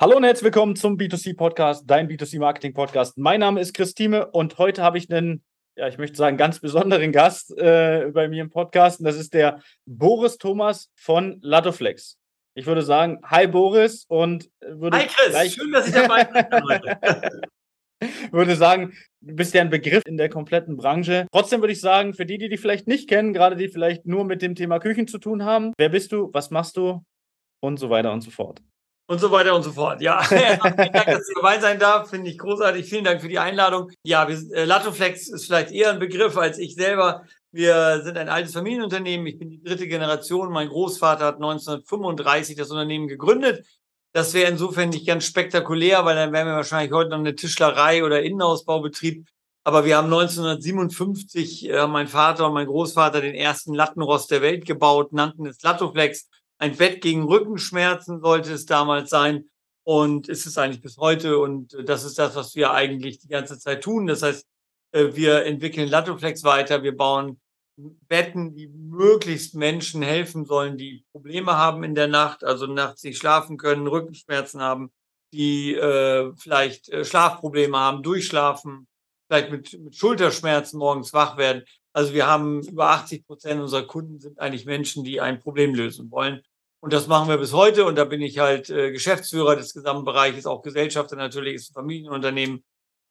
Hallo und herzlich willkommen zum B2C Podcast, dein B2C Marketing Podcast. Mein Name ist Christine und heute habe ich einen, ja, ich möchte sagen, ganz besonderen Gast äh, bei mir im Podcast und das ist der Boris Thomas von Latoflex. Ich würde sagen, hi Boris und würde Hi Chris, schön, dass ich dabei bin würde sagen, du bist ja ein Begriff in der kompletten Branche. Trotzdem würde ich sagen, für die, die dich vielleicht nicht kennen, gerade die vielleicht nur mit dem Thema Küchen zu tun haben, wer bist du, was machst du und so weiter und so fort. Und so weiter und so fort. Ja, vielen Dank, dass ich dabei sein darf. Finde ich großartig. Vielen Dank für die Einladung. Ja, wir, äh, Latoflex ist vielleicht eher ein Begriff als ich selber. Wir sind ein altes Familienunternehmen. Ich bin die dritte Generation. Mein Großvater hat 1935 das Unternehmen gegründet. Das wäre insofern nicht ganz spektakulär, weil dann wären wir wahrscheinlich heute noch eine Tischlerei oder Innenausbaubetrieb. Aber wir haben 1957, äh, mein Vater und mein Großvater, den ersten Lattenrost der Welt gebaut, nannten es Latoflex. Ein Bett gegen Rückenschmerzen sollte es damals sein. Und ist es eigentlich bis heute. Und äh, das ist das, was wir eigentlich die ganze Zeit tun. Das heißt, äh, wir entwickeln Latoflex weiter. Wir bauen Betten, die möglichst Menschen helfen sollen, die Probleme haben in der Nacht, also nachts nicht schlafen können, Rückenschmerzen haben, die äh, vielleicht äh, Schlafprobleme haben, durchschlafen, vielleicht mit, mit Schulterschmerzen morgens wach werden. Also wir haben über 80 Prozent unserer Kunden sind eigentlich Menschen, die ein Problem lösen wollen. Und das machen wir bis heute. Und da bin ich halt äh, Geschäftsführer des gesamten Bereiches, auch Gesellschafter natürlich, ist ein Familienunternehmen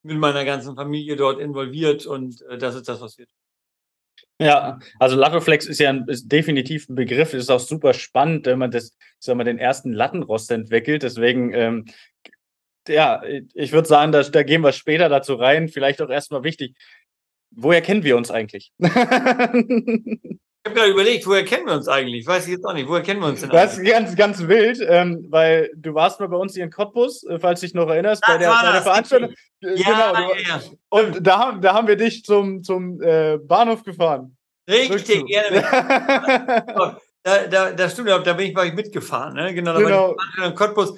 mit meiner ganzen Familie dort involviert. Und äh, das ist das, was wir tun. Ja, also Latoflex ist ja ein, ist definitiv ein Begriff, ist auch super spannend, wenn man das, ich sag mal, den ersten Lattenrost entwickelt. Deswegen, ähm, ja, ich würde sagen, da, da gehen wir später dazu rein. Vielleicht auch erstmal wichtig, woher kennen wir uns eigentlich? Ich habe gerade überlegt, woher kennen wir uns eigentlich? Weiß ich jetzt auch nicht. Woher kennen wir uns denn Das ist ganz, ganz wild, ähm, weil du warst mal bei uns hier in Cottbus, äh, falls du dich noch erinnerst, bei der, bei der Veranstaltung. Äh, ja, genau. Ja, ja. Und da haben, da haben wir dich zum, zum äh, Bahnhof gefahren. Richtig, gerne. da, da, da stimmt, da bin ich, war ich mitgefahren. Ne? Genau, da genau. war ich Cottbus.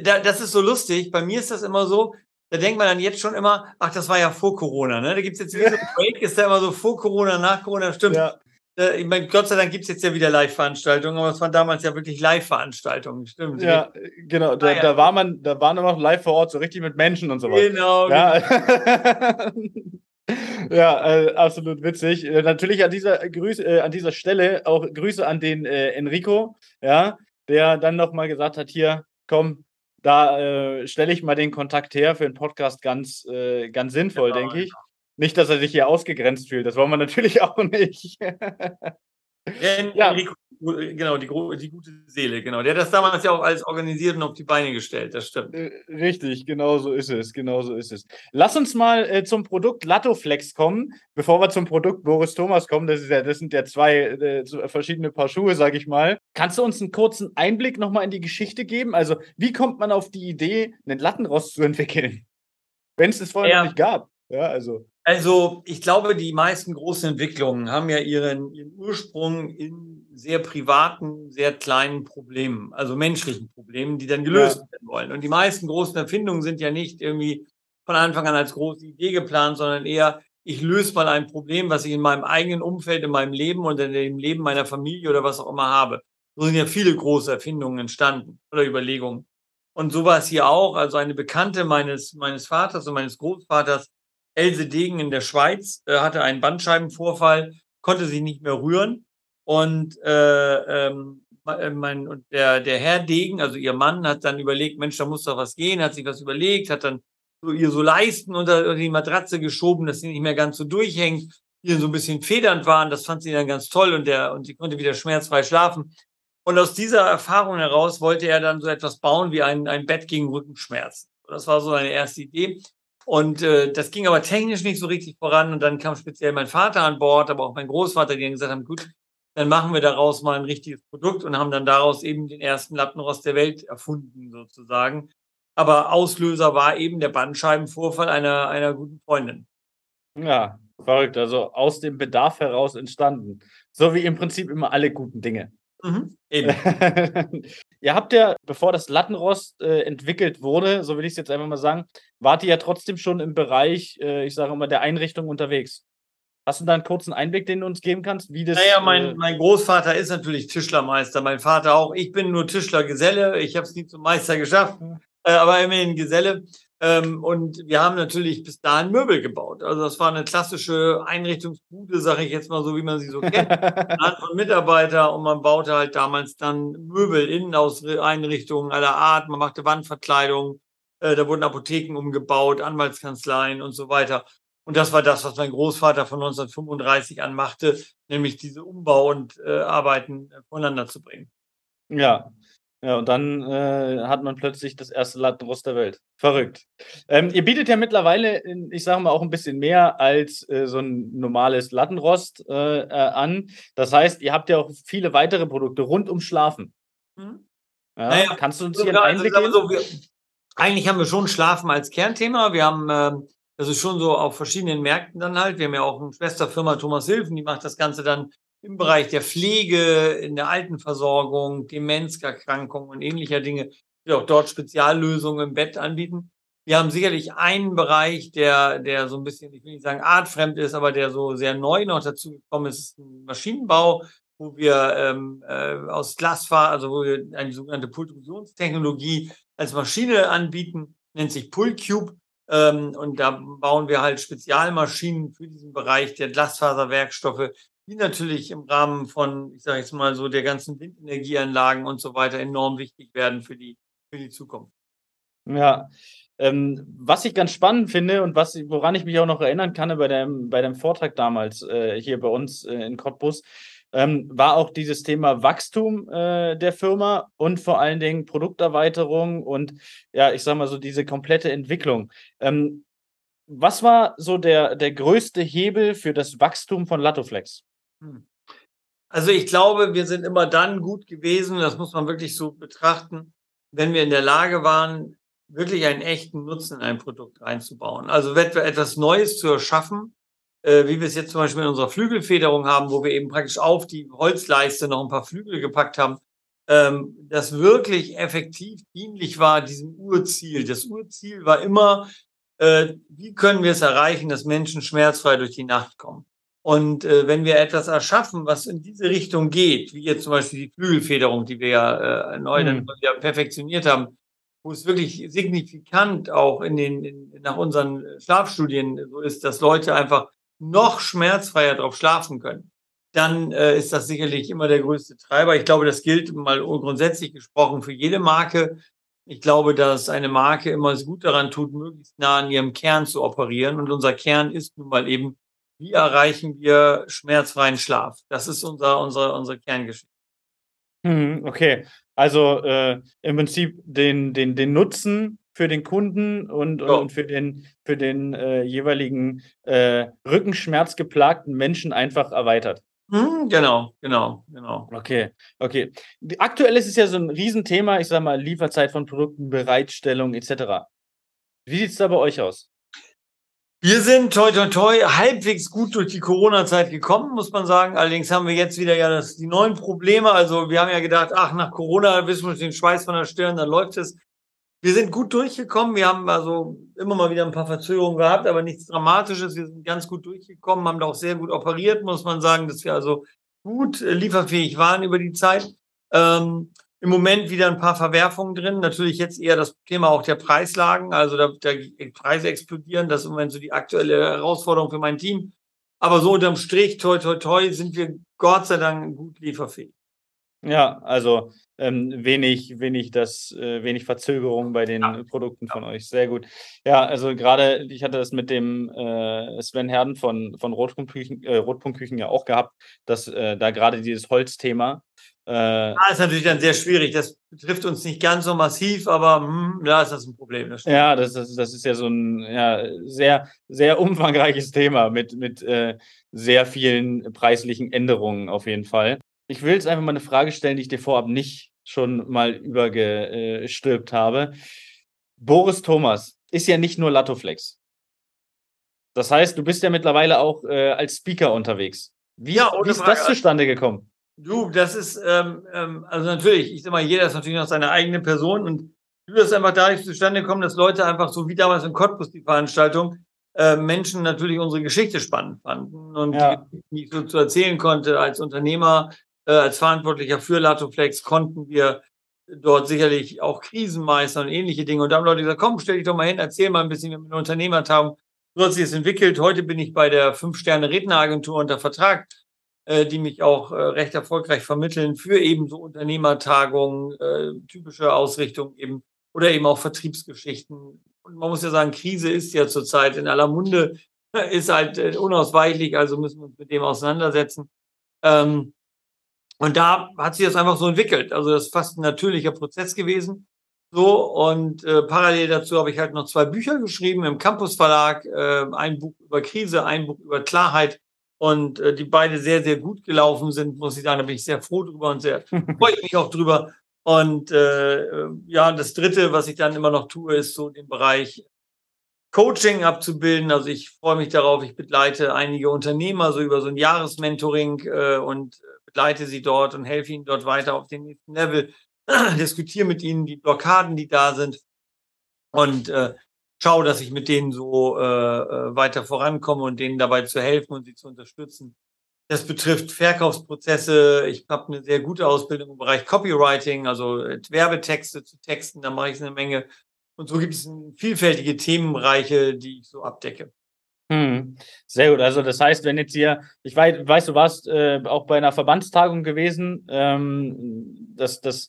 Da, das ist so lustig. Bei mir ist das immer so, da denkt man dann jetzt schon immer, ach, das war ja vor Corona. Ne? Da gibt es jetzt wieder so ein Break, ist da immer so vor Corona, nach Corona, stimmt. Ja. Äh, ich meine, Gott sei Dank gibt es jetzt ja wieder Live-Veranstaltungen, aber es waren damals ja wirklich Live-Veranstaltungen, stimmt. Ja, genau. Da, ah, ja. da, war man, da waren noch live vor Ort, so richtig mit Menschen und so weiter. Genau. Ja, genau. ja äh, absolut witzig. Äh, natürlich an dieser, Grüße, äh, an dieser Stelle auch Grüße an den äh, Enrico, ja, der dann nochmal gesagt hat: hier, komm, da stelle ich mal den Kontakt her für den Podcast ganz, ganz sinnvoll, genau, denke ich. Genau. Nicht, dass er sich hier ausgegrenzt fühlt. Das wollen wir natürlich auch nicht. ja. Die, genau, die, die, gute Seele, genau. Der hat das damals ja auch alles organisiert und auf die Beine gestellt, das stimmt. Äh, richtig, genau so ist es, genau so ist es. Lass uns mal äh, zum Produkt Latoflex kommen, bevor wir zum Produkt Boris Thomas kommen. Das, ja, das sind ja zwei äh, verschiedene Paar Schuhe, sag ich mal. Kannst du uns einen kurzen Einblick nochmal in die Geschichte geben? Also, wie kommt man auf die Idee, einen Lattenrost zu entwickeln? Wenn es das vorher ja. noch nicht gab. Ja, also. Also ich glaube, die meisten großen Entwicklungen haben ja ihren, ihren Ursprung in sehr privaten, sehr kleinen Problemen, also menschlichen Problemen, die dann gelöst ja. werden wollen. Und die meisten großen Erfindungen sind ja nicht irgendwie von Anfang an als große Idee geplant, sondern eher, ich löse mal ein Problem, was ich in meinem eigenen Umfeld, in meinem Leben und in dem Leben meiner Familie oder was auch immer habe. So sind ja viele große Erfindungen entstanden oder Überlegungen. Und so war es hier auch. Also eine Bekannte meines, meines Vaters und meines Großvaters Else Degen in der Schweiz äh, hatte einen Bandscheibenvorfall, konnte sich nicht mehr rühren. Und, äh, ähm, äh, mein, und der, der Herr Degen, also ihr Mann, hat dann überlegt, Mensch, da muss doch was gehen, hat sich was überlegt, hat dann so ihr so Leisten unter, unter die Matratze geschoben, dass sie nicht mehr ganz so durchhängt, die so ein bisschen federnd waren. Das fand sie dann ganz toll und, der, und sie konnte wieder schmerzfrei schlafen. Und aus dieser Erfahrung heraus wollte er dann so etwas bauen wie ein, ein Bett gegen Rückenschmerzen. Das war so eine erste Idee. Und äh, das ging aber technisch nicht so richtig voran. Und dann kam speziell mein Vater an Bord, aber auch mein Großvater, die dann gesagt haben, gut, dann machen wir daraus mal ein richtiges Produkt und haben dann daraus eben den ersten Lattenrost der Welt erfunden, sozusagen. Aber Auslöser war eben der Bandscheibenvorfall einer, einer guten Freundin. Ja, verrückt. Also aus dem Bedarf heraus entstanden. So wie im Prinzip immer alle guten Dinge. Mhm, eben. ihr habt ja, bevor das Lattenrost äh, entwickelt wurde, so will ich es jetzt einfach mal sagen, wart ihr ja trotzdem schon im Bereich, äh, ich sage immer, der Einrichtung unterwegs. Hast du da einen kurzen Einblick, den du uns geben kannst, wie das. Naja, mein, äh, mein Großvater ist natürlich Tischlermeister, mein Vater auch. Ich bin nur Tischlergeselle, ich habe es nie zum Meister geschafft. äh, aber immerhin Geselle. Ähm, und wir haben natürlich bis dahin Möbel gebaut. Also das war eine klassische Einrichtungsbude, sage ich jetzt mal so, wie man sie so kennt. Hand von Mitarbeiter und man baute halt damals dann Möbel, Innenauseinrichtungen aller Art. Man machte Wandverkleidung, äh, da wurden Apotheken umgebaut, Anwaltskanzleien und so weiter. Und das war das, was mein Großvater von 1935 an machte, nämlich diese Umbau- und äh, Arbeiten voneinander zu bringen. Ja, ja, und dann äh, hat man plötzlich das erste Lattenrost der Welt. Verrückt. Ähm, ihr bietet ja mittlerweile, ich sage mal, auch ein bisschen mehr als äh, so ein normales Lattenrost äh, äh, an. Das heißt, ihr habt ja auch viele weitere Produkte rund um Schlafen. Mhm. Ja, naja, kannst du uns hier einen also Einblick? So, wir, eigentlich haben wir schon Schlafen als Kernthema. Wir haben, ähm, das ist schon so auf verschiedenen Märkten dann halt. Wir haben ja auch eine Schwesterfirma Thomas Hilfen, die macht das Ganze dann im Bereich der Pflege, in der Altenversorgung, Demenzerkrankungen und ähnlicher Dinge, die auch dort Speziallösungen im Bett anbieten. Wir haben sicherlich einen Bereich, der, der so ein bisschen, ich will nicht sagen artfremd ist, aber der so sehr neu noch dazu gekommen ist, ist ein Maschinenbau, wo wir ähm, äh, aus Glasfaser, also wo wir eine sogenannte Pultrusionstechnologie als Maschine anbieten, nennt sich Pullcube. Ähm, und da bauen wir halt Spezialmaschinen für diesen Bereich der Glasfaserwerkstoffe, die natürlich im Rahmen von, ich sage jetzt mal so, der ganzen Windenergieanlagen und so weiter enorm wichtig werden für die, für die Zukunft. Ja, ähm, was ich ganz spannend finde und was, woran ich mich auch noch erinnern kann bei dem, bei dem Vortrag damals äh, hier bei uns äh, in Cottbus, ähm, war auch dieses Thema Wachstum äh, der Firma und vor allen Dingen Produkterweiterung und ja, ich sage mal so diese komplette Entwicklung. Ähm, was war so der, der größte Hebel für das Wachstum von Latoflex? Hm. Also ich glaube, wir sind immer dann gut gewesen, das muss man wirklich so betrachten, wenn wir in der Lage waren, wirklich einen echten Nutzen in ein Produkt reinzubauen. Also etwas Neues zu erschaffen, äh, wie wir es jetzt zum Beispiel in unserer Flügelfederung haben, wo wir eben praktisch auf die Holzleiste noch ein paar Flügel gepackt haben, ähm, das wirklich effektiv dienlich war diesem Urziel. Das Urziel war immer, äh, wie können wir es erreichen, dass Menschen schmerzfrei durch die Nacht kommen. Und äh, wenn wir etwas erschaffen, was in diese Richtung geht, wie jetzt zum Beispiel die Flügelfederung, die wir ja äh, neu dann mhm. wieder perfektioniert haben, wo es wirklich signifikant auch in den, in, nach unseren Schlafstudien so ist, dass Leute einfach noch schmerzfreier drauf schlafen können, dann äh, ist das sicherlich immer der größte Treiber. Ich glaube, das gilt mal grundsätzlich gesprochen für jede Marke. Ich glaube, dass eine Marke immer es gut daran tut, möglichst nah an ihrem Kern zu operieren. Und unser Kern ist nun mal eben wie erreichen wir schmerzfreien Schlaf? Das ist unser, unser, unsere Kerngeschichte. Hm, okay, also äh, im Prinzip den, den, den Nutzen für den Kunden und, ja. und für den, für den äh, jeweiligen äh, rückenschmerzgeplagten Menschen einfach erweitert. Hm, genau, genau, genau. Okay, okay. Aktuell ist es ja so ein Riesenthema, ich sag mal, Lieferzeit von Produkten, Bereitstellung etc. Wie sieht es da bei euch aus? Wir sind toi toi toi halbwegs gut durch die Corona-Zeit gekommen, muss man sagen. Allerdings haben wir jetzt wieder ja das, die neuen Probleme. Also wir haben ja gedacht, ach, nach Corona wissen wir den Schweiß von der Stirn, dann läuft es. Wir sind gut durchgekommen. Wir haben also immer mal wieder ein paar Verzögerungen gehabt, aber nichts Dramatisches. Wir sind ganz gut durchgekommen, haben da auch sehr gut operiert, muss man sagen, dass wir also gut äh, lieferfähig waren über die Zeit. Ähm, im Moment wieder ein paar Verwerfungen drin. Natürlich jetzt eher das Thema auch der Preislagen. Also da, da Preise explodieren. Das ist im Moment so die aktuelle Herausforderung für mein Team. Aber so unterm Strich, toi, toi, toi, sind wir Gott sei Dank gut lieferfähig. Ja, also ähm, wenig, wenig das, äh, wenig Verzögerung bei den ja. Produkten von ja. euch. Sehr gut. Ja, also gerade, ich hatte das mit dem äh, Sven Herden von, von Rotpunktküchen, äh, Rotpunktküchen ja auch gehabt, dass äh, da gerade dieses Holzthema äh, das ist natürlich dann sehr schwierig. Das betrifft uns nicht ganz so massiv, aber hm, da ist das ein Problem. Das ja, das, das, das ist ja so ein ja, sehr, sehr umfangreiches Thema mit, mit äh, sehr vielen preislichen Änderungen auf jeden Fall. Ich will jetzt einfach mal eine Frage stellen, die ich dir vorab nicht schon mal übergestülpt habe. Boris Thomas ist ja nicht nur Latoflex. Das heißt, du bist ja mittlerweile auch äh, als Speaker unterwegs. Wie, ja, wie ist das zustande gekommen? Du, das ist, ähm, ähm, also natürlich, ich sag mal, jeder ist natürlich noch seine eigene Person und du das einfach dadurch zustande gekommen, dass Leute einfach so wie damals in Cottbus die Veranstaltung, äh, Menschen natürlich unsere Geschichte spannend fanden und ja. die, die ich so zu erzählen konnte als Unternehmer, äh, als Verantwortlicher für Latoflex konnten wir dort sicherlich auch Krisen meistern und ähnliche Dinge. Und da haben Leute gesagt, komm, stell dich doch mal hin, erzähl mal ein bisschen, wie wir eine Unternehmertagung. So hat sich das entwickelt. Heute bin ich bei der Fünf-Sterne-Redneragentur unter Vertrag, die mich auch äh, recht erfolgreich vermitteln für eben so Unternehmertagungen, äh, typische Ausrichtung eben oder eben auch Vertriebsgeschichten. Und man muss ja sagen, Krise ist ja zurzeit in aller Munde, ist halt äh, unausweichlich, also müssen wir uns mit dem auseinandersetzen. Ähm, und da hat sich das einfach so entwickelt. Also das ist fast ein natürlicher Prozess gewesen. So, und äh, parallel dazu habe ich halt noch zwei Bücher geschrieben im Campus Verlag, äh, ein Buch über Krise, ein Buch über Klarheit und äh, die beide sehr, sehr gut gelaufen sind, muss ich sagen, da bin ich sehr froh drüber und sehr freue ich mich auch drüber. Und äh, ja, das dritte, was ich dann immer noch tue, ist so den Bereich Coaching abzubilden. Also ich freue mich darauf, ich begleite einige Unternehmer so über so ein Jahresmentoring äh, und begleite sie dort und helfe ihnen dort weiter auf den nächsten Level, diskutiere mit ihnen die Blockaden, die da sind und äh, schaue, dass ich mit denen so äh, äh, weiter vorankomme und denen dabei zu helfen und sie zu unterstützen. Das betrifft Verkaufsprozesse. Ich habe eine sehr gute Ausbildung im Bereich Copywriting, also äh, Werbetexte zu Texten, da mache ich eine Menge. Und so gibt es vielfältige Themenbereiche, die ich so abdecke. Hm, sehr gut. Also das heißt, wenn jetzt hier, ich weiß, weiß du warst äh, auch bei einer Verbandstagung gewesen. Ähm, das, das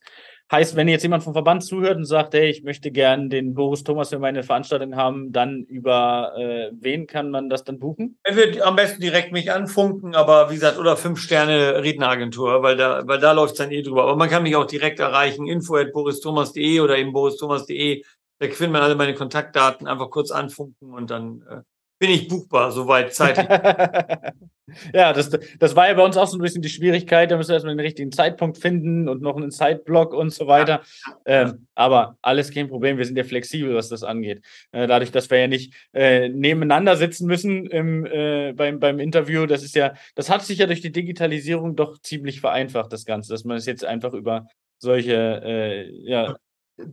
heißt, wenn jetzt jemand vom Verband zuhört und sagt, hey, ich möchte gern den Boris Thomas für meine Veranstaltung haben, dann über äh, wen kann man das dann buchen? Er wird am besten direkt mich anfunken, aber wie gesagt, oder fünf Sterne Redneragentur, weil da, weil da läuft es dann eh drüber. Aber man kann mich auch direkt erreichen, info at boristhomas.de oder eben boristhomas.de. Da findet man alle meine Kontaktdaten, einfach kurz anfunken und dann äh, bin ich buchbar, soweit zeitlich. ja, das, das war ja bei uns auch so ein bisschen die Schwierigkeit. Da müssen wir erstmal den richtigen Zeitpunkt finden und noch einen Zeitblock und so weiter. Ja. Ähm, aber alles kein Problem. Wir sind ja flexibel, was das angeht. Äh, dadurch, dass wir ja nicht äh, nebeneinander sitzen müssen im, äh, beim, beim Interview, das ist ja, das hat sich ja durch die Digitalisierung doch ziemlich vereinfacht, das Ganze, dass man es jetzt einfach über solche äh, ja,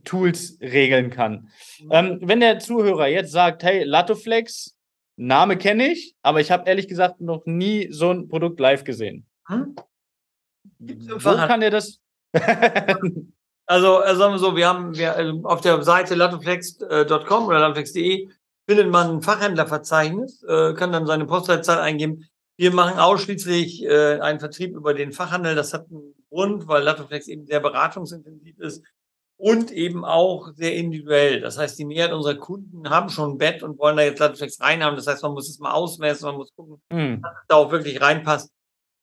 Tools regeln kann. Ähm, wenn der Zuhörer jetzt sagt, hey, Latoflex, Name kenne ich, aber ich habe ehrlich gesagt noch nie so ein Produkt live gesehen. Hm? Wo kann er das? also, äh, sagen wir so, wir haben wir, also auf der Seite latoflex.com oder latoflex.de findet man ein Fachhändlerverzeichnis, äh, kann dann seine Postleitzahl eingeben. Wir machen ausschließlich äh, einen Vertrieb über den Fachhandel. Das hat einen Grund, weil Latoflex eben sehr beratungsintensiv ist und eben auch sehr individuell. Das heißt, die Mehrheit unserer Kunden haben schon ein Bett und wollen da jetzt Lattex reinhaben. Das heißt, man muss es mal ausmessen, man muss gucken, mhm. dass es da auch wirklich reinpasst.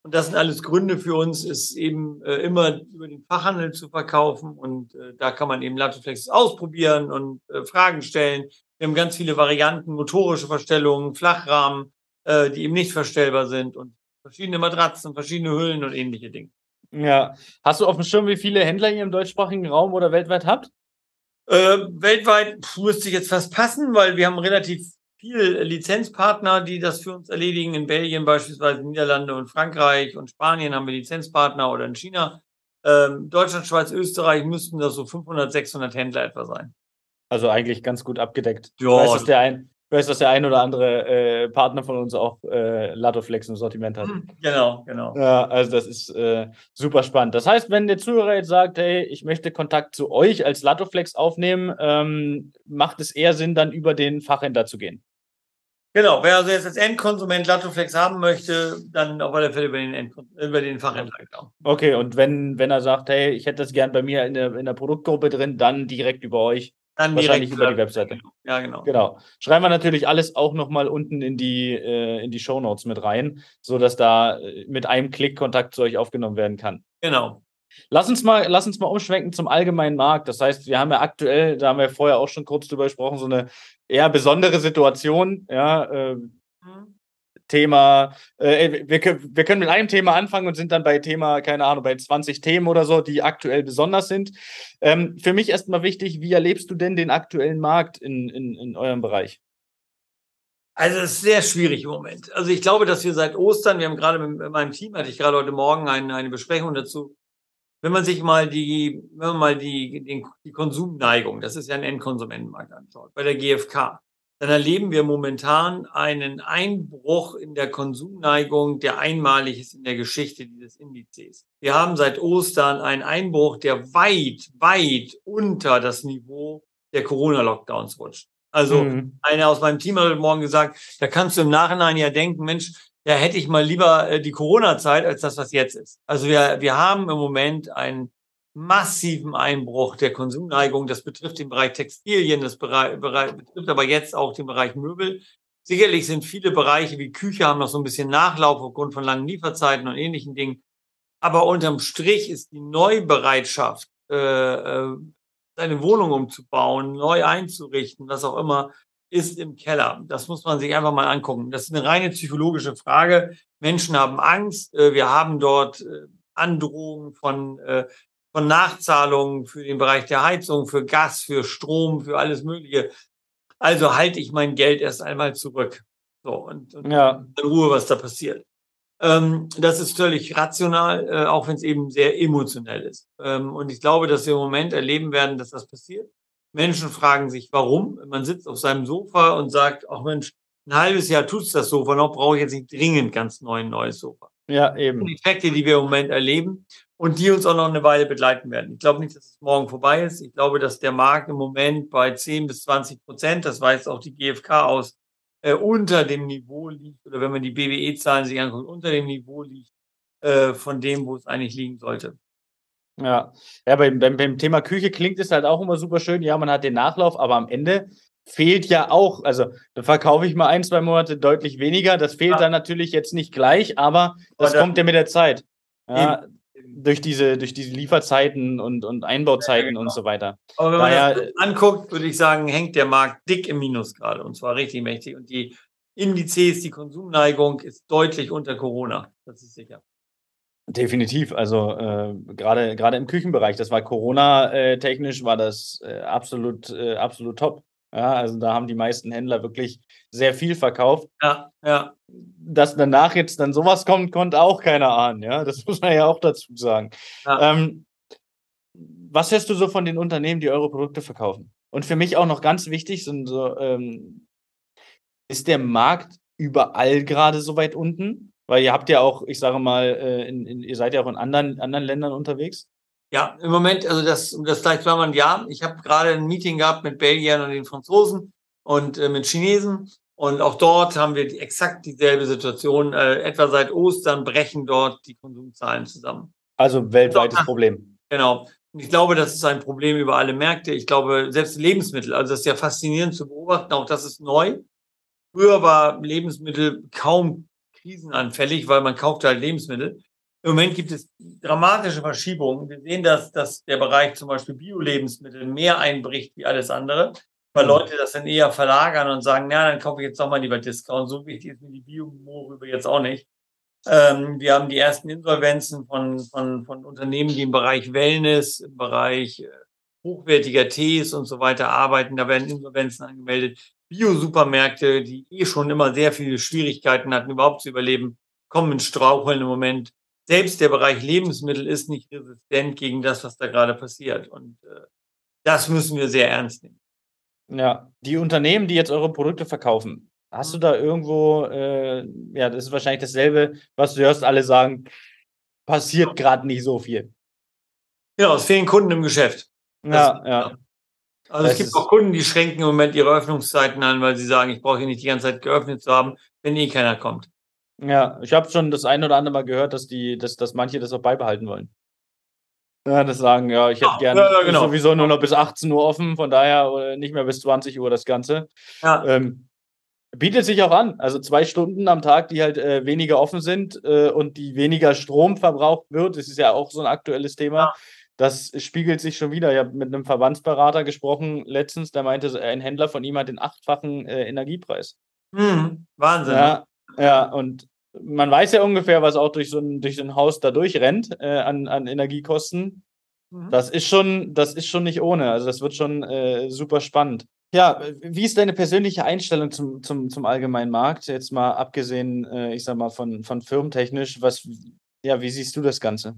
Und das sind alles Gründe für uns, ist eben äh, immer über den Fachhandel zu verkaufen. Und äh, da kann man eben Latoflex ausprobieren und äh, Fragen stellen. Wir haben ganz viele Varianten, motorische Verstellungen, Flachrahmen, äh, die eben nicht verstellbar sind und verschiedene Matratzen, verschiedene Hüllen und ähnliche Dinge. Ja. Hast du auf dem Schirm, wie viele Händler ihr im deutschsprachigen Raum oder weltweit habt? Äh, weltweit müsste ich jetzt fast passen, weil wir haben relativ viele Lizenzpartner, die das für uns erledigen. In Belgien beispielsweise, Niederlande und Frankreich und Spanien haben wir Lizenzpartner oder in China. Ähm, Deutschland, Schweiz, Österreich müssten das so 500, 600 Händler etwa sein. Also eigentlich ganz gut abgedeckt. Ja. Ich weiß, dass der ein, weiß, dass der ein oder andere äh, Partner von uns auch äh, Latoflex im Sortiment hat. Hm, genau, genau. Ja, also das ist äh, super spannend. Das heißt, wenn der Zuhörer jetzt sagt, hey, ich möchte Kontakt zu euch als Latoflex aufnehmen, ähm, macht es eher Sinn, dann über den Fachhändler zu gehen. Genau, wer also jetzt als Endkonsument Latoflex haben möchte, dann auf alle Fälle über den, Endkon über den Fachhändler. Genau. Okay, und wenn, wenn er sagt, hey, ich hätte das gern bei mir in der, in der Produktgruppe drin, dann direkt über euch. Dann Wahrscheinlich über die Webseite. Ja, genau. Genau. Schreiben wir natürlich alles auch nochmal unten in die, äh, in die Show Notes mit rein, sodass da äh, mit einem Klick Kontakt zu euch aufgenommen werden kann. Genau. Lass uns mal, lass uns mal umschwenken zum allgemeinen Markt. Das heißt, wir haben ja aktuell, da haben wir vorher auch schon kurz drüber gesprochen, so eine eher besondere Situation. Ja, äh, mhm. Thema, äh, wir, wir können mit einem Thema anfangen und sind dann bei Thema, keine Ahnung, bei 20 Themen oder so, die aktuell besonders sind. Ähm, für mich erstmal wichtig, wie erlebst du denn den aktuellen Markt in, in, in eurem Bereich? Also es ist sehr schwierig im Moment. Also ich glaube, dass wir seit Ostern, wir haben gerade mit meinem Team, hatte ich gerade heute Morgen eine, eine Besprechung dazu, wenn man sich mal die, wenn man mal die, die, die Konsumneigung, das ist ja ein Endkonsumentenmarkt anschaut, bei der GfK, dann erleben wir momentan einen Einbruch in der Konsumneigung, der einmalig ist in der Geschichte dieses Indizes. Wir haben seit Ostern einen Einbruch, der weit, weit unter das Niveau der Corona-Lockdowns rutscht. Also mhm. einer aus meinem Team hat heute Morgen gesagt, da kannst du im Nachhinein ja denken, Mensch, ja, hätte ich mal lieber äh, die Corona-Zeit als das, was jetzt ist. Also wir, wir haben im Moment einen massiven Einbruch der Konsumneigung. Das betrifft den Bereich Textilien, das Bereich, betrifft aber jetzt auch den Bereich Möbel. Sicherlich sind viele Bereiche wie Küche haben noch so ein bisschen Nachlauf aufgrund von langen Lieferzeiten und ähnlichen Dingen. Aber unterm Strich ist die Neubereitschaft, äh, äh, seine Wohnung umzubauen, neu einzurichten, was auch immer, ist im Keller. Das muss man sich einfach mal angucken. Das ist eine reine psychologische Frage. Menschen haben Angst. Äh, wir haben dort äh, Androhungen von, von Nachzahlungen für den Bereich der Heizung, für Gas, für Strom, für alles Mögliche. Also halte ich mein Geld erst einmal zurück. So, und, und ja. in Ruhe, was da passiert. Ähm, das ist völlig rational, äh, auch wenn es eben sehr emotionell ist. Ähm, und ich glaube, dass wir im Moment erleben werden, dass das passiert. Menschen fragen sich, warum. Man sitzt auf seinem Sofa und sagt, ach Mensch, ein halbes Jahr tut's das Sofa noch, brauche ich jetzt nicht dringend ganz neu ein neues Sofa. Ja, eben. Die Effekte, die wir im Moment erleben und die uns auch noch eine Weile begleiten werden. Ich glaube nicht, dass es morgen vorbei ist. Ich glaube, dass der Markt im Moment bei 10 bis 20 Prozent, das weist auch die GfK aus, äh, unter dem Niveau liegt, oder wenn man die BWE-Zahlen sich anguckt, unter dem Niveau liegt, äh, von dem, wo es eigentlich liegen sollte. Ja, ja beim, beim, beim Thema Küche klingt es halt auch immer super schön. Ja, man hat den Nachlauf, aber am Ende fehlt ja auch, also da verkaufe ich mal ein, zwei Monate deutlich weniger. Das fehlt ja. dann natürlich jetzt nicht gleich, aber das aber kommt ja mit der Zeit. Ja, durch diese, durch diese Lieferzeiten und, und Einbauzeiten ja, genau. und so weiter. Aber wenn Daher, man das anguckt, würde ich sagen, hängt der Markt dick im Minus gerade und zwar richtig mächtig. Und die Indizes, die Konsumneigung ist deutlich unter Corona. Das ist sicher. Definitiv. Also äh, gerade gerade im Küchenbereich, das war Corona-technisch, äh, war das äh, absolut äh, absolut top. Ja, also da haben die meisten Händler wirklich sehr viel verkauft. Ja, ja. Dass danach jetzt dann sowas kommt, konnte auch keiner ahnen. Ja, das muss man ja auch dazu sagen. Ja. Ähm, was hörst du so von den Unternehmen, die eure Produkte verkaufen? Und für mich auch noch ganz wichtig sind so, ähm, ist der Markt überall gerade so weit unten? Weil ihr habt ja auch, ich sage mal, äh, in, in, ihr seid ja auch in anderen, anderen Ländern unterwegs. Ja, im Moment, also das, das gleich zweimal ein Jahr. Ich habe gerade ein Meeting gehabt mit Belgiern und den Franzosen und äh, mit Chinesen. Und auch dort haben wir die, exakt dieselbe Situation. Äh, etwa seit Ostern brechen dort die Konsumzahlen zusammen. Also weltweites doch, Problem. Genau. Und ich glaube, das ist ein Problem über alle Märkte. Ich glaube, selbst Lebensmittel, also das ist ja faszinierend zu beobachten, auch das ist neu. Früher war Lebensmittel kaum krisenanfällig, weil man kauft halt Lebensmittel. Im Moment gibt es dramatische Verschiebungen. Wir sehen, dass, dass der Bereich zum Beispiel Bio-Lebensmittel mehr einbricht wie alles andere, weil mhm. Leute das dann eher verlagern und sagen, na, dann kaufe ich jetzt doch mal lieber Discount. So wichtig ist mir die Bio-Mohrrübe jetzt auch nicht. Ähm, wir haben die ersten Insolvenzen von, von, von Unternehmen, die im Bereich Wellness, im Bereich äh, hochwertiger Tees und so weiter arbeiten. Da werden Insolvenzen angemeldet. Bio-Supermärkte, die eh schon immer sehr viele Schwierigkeiten hatten, überhaupt zu überleben, kommen in Straucheln im Moment selbst der Bereich Lebensmittel ist nicht resistent gegen das, was da gerade passiert. Und äh, das müssen wir sehr ernst nehmen. Ja, die Unternehmen, die jetzt eure Produkte verkaufen, hast du mhm. da irgendwo, äh, ja, das ist wahrscheinlich dasselbe, was du hörst, alle sagen, passiert gerade nicht so viel. Ja, es fehlen Kunden im Geschäft. Ja, das, ja. Also das es gibt auch Kunden, die schränken im Moment ihre Öffnungszeiten an, weil sie sagen, ich brauche hier nicht die ganze Zeit geöffnet zu haben, wenn eh keiner kommt. Ja, ich habe schon das ein oder andere Mal gehört, dass die, dass, dass manche das auch beibehalten wollen. Ja, das sagen, ja, ich hätte gerne ja, genau. sowieso nur noch bis 18 Uhr offen, von daher nicht mehr bis 20 Uhr das Ganze. Ja. Ähm, bietet sich auch an. Also zwei Stunden am Tag, die halt äh, weniger offen sind äh, und die weniger Strom verbraucht wird. Das ist ja auch so ein aktuelles Thema. Ja. Das spiegelt sich schon wieder. Ich habe mit einem Verbandsberater gesprochen letztens, der meinte, ein Händler von ihm hat den achtfachen äh, Energiepreis. Mhm. Wahnsinn. Ja, ja, und man weiß ja ungefähr, was auch durch so ein, durch so ein Haus da durchrennt äh, an, an Energiekosten. Mhm. Das ist schon, das ist schon nicht ohne. Also das wird schon äh, super spannend. Ja, wie ist deine persönliche Einstellung zum, zum, zum allgemeinen Markt? Jetzt mal abgesehen, äh, ich sag mal, von, von firmentechnisch, was, ja, wie siehst du das Ganze?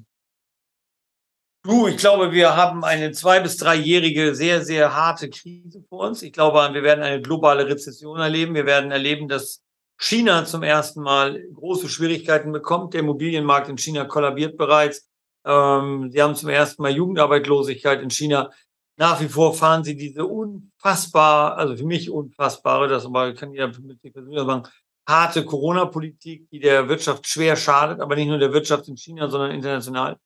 Du, ich glaube, wir haben eine zwei- bis dreijährige, sehr, sehr harte Krise vor uns. Ich glaube, wir werden eine globale Rezession erleben. Wir werden erleben, dass China zum ersten Mal große Schwierigkeiten bekommt. Der Immobilienmarkt in China kollabiert bereits. Ähm, sie haben zum ersten Mal Jugendarbeitslosigkeit in China. Nach wie vor fahren sie diese unfassbar, also für mich unfassbare, das kann jeder mit sich persönlich sagen, harte Corona-Politik, die der Wirtschaft schwer schadet, aber nicht nur der Wirtschaft in China, sondern international.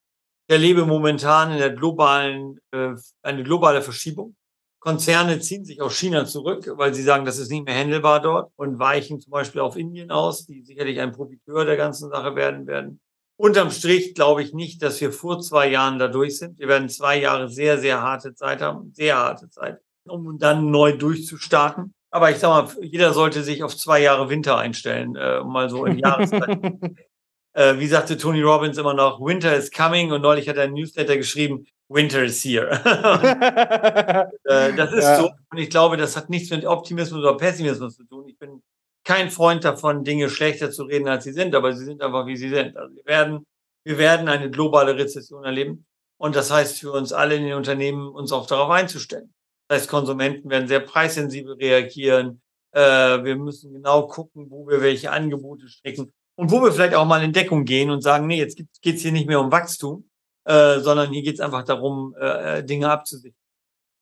Ich erlebe momentan in der globalen, äh, eine globale Verschiebung. Konzerne ziehen sich aus China zurück, weil sie sagen, das ist nicht mehr handelbar dort und weichen zum Beispiel auf Indien aus, die sicherlich ein Profiteur der ganzen Sache werden werden. Unterm Strich glaube ich nicht, dass wir vor zwei Jahren da durch sind. Wir werden zwei Jahre sehr, sehr harte Zeit haben, sehr harte Zeit, um dann neu durchzustarten. Aber ich sag mal, jeder sollte sich auf zwei Jahre Winter einstellen, äh, um mal so in Jahreszeit. äh, wie sagte Tony Robbins immer noch, Winter is coming und neulich hat er ein Newsletter geschrieben, Winter is here. und, äh, das ist ja. so. Und ich glaube, das hat nichts mit Optimismus oder Pessimismus zu tun. Ich bin kein Freund davon, Dinge schlechter zu reden, als sie sind, aber sie sind einfach, wie sie sind. Also wir werden, wir werden eine globale Rezession erleben. Und das heißt für uns alle in den Unternehmen, uns auch darauf einzustellen. Das heißt, Konsumenten werden sehr preissensibel reagieren. Äh, wir müssen genau gucken, wo wir welche Angebote stricken und wo wir vielleicht auch mal in Deckung gehen und sagen, nee, jetzt geht es hier nicht mehr um Wachstum, äh, sondern hier geht es einfach darum, äh, äh Dinge abzusichern.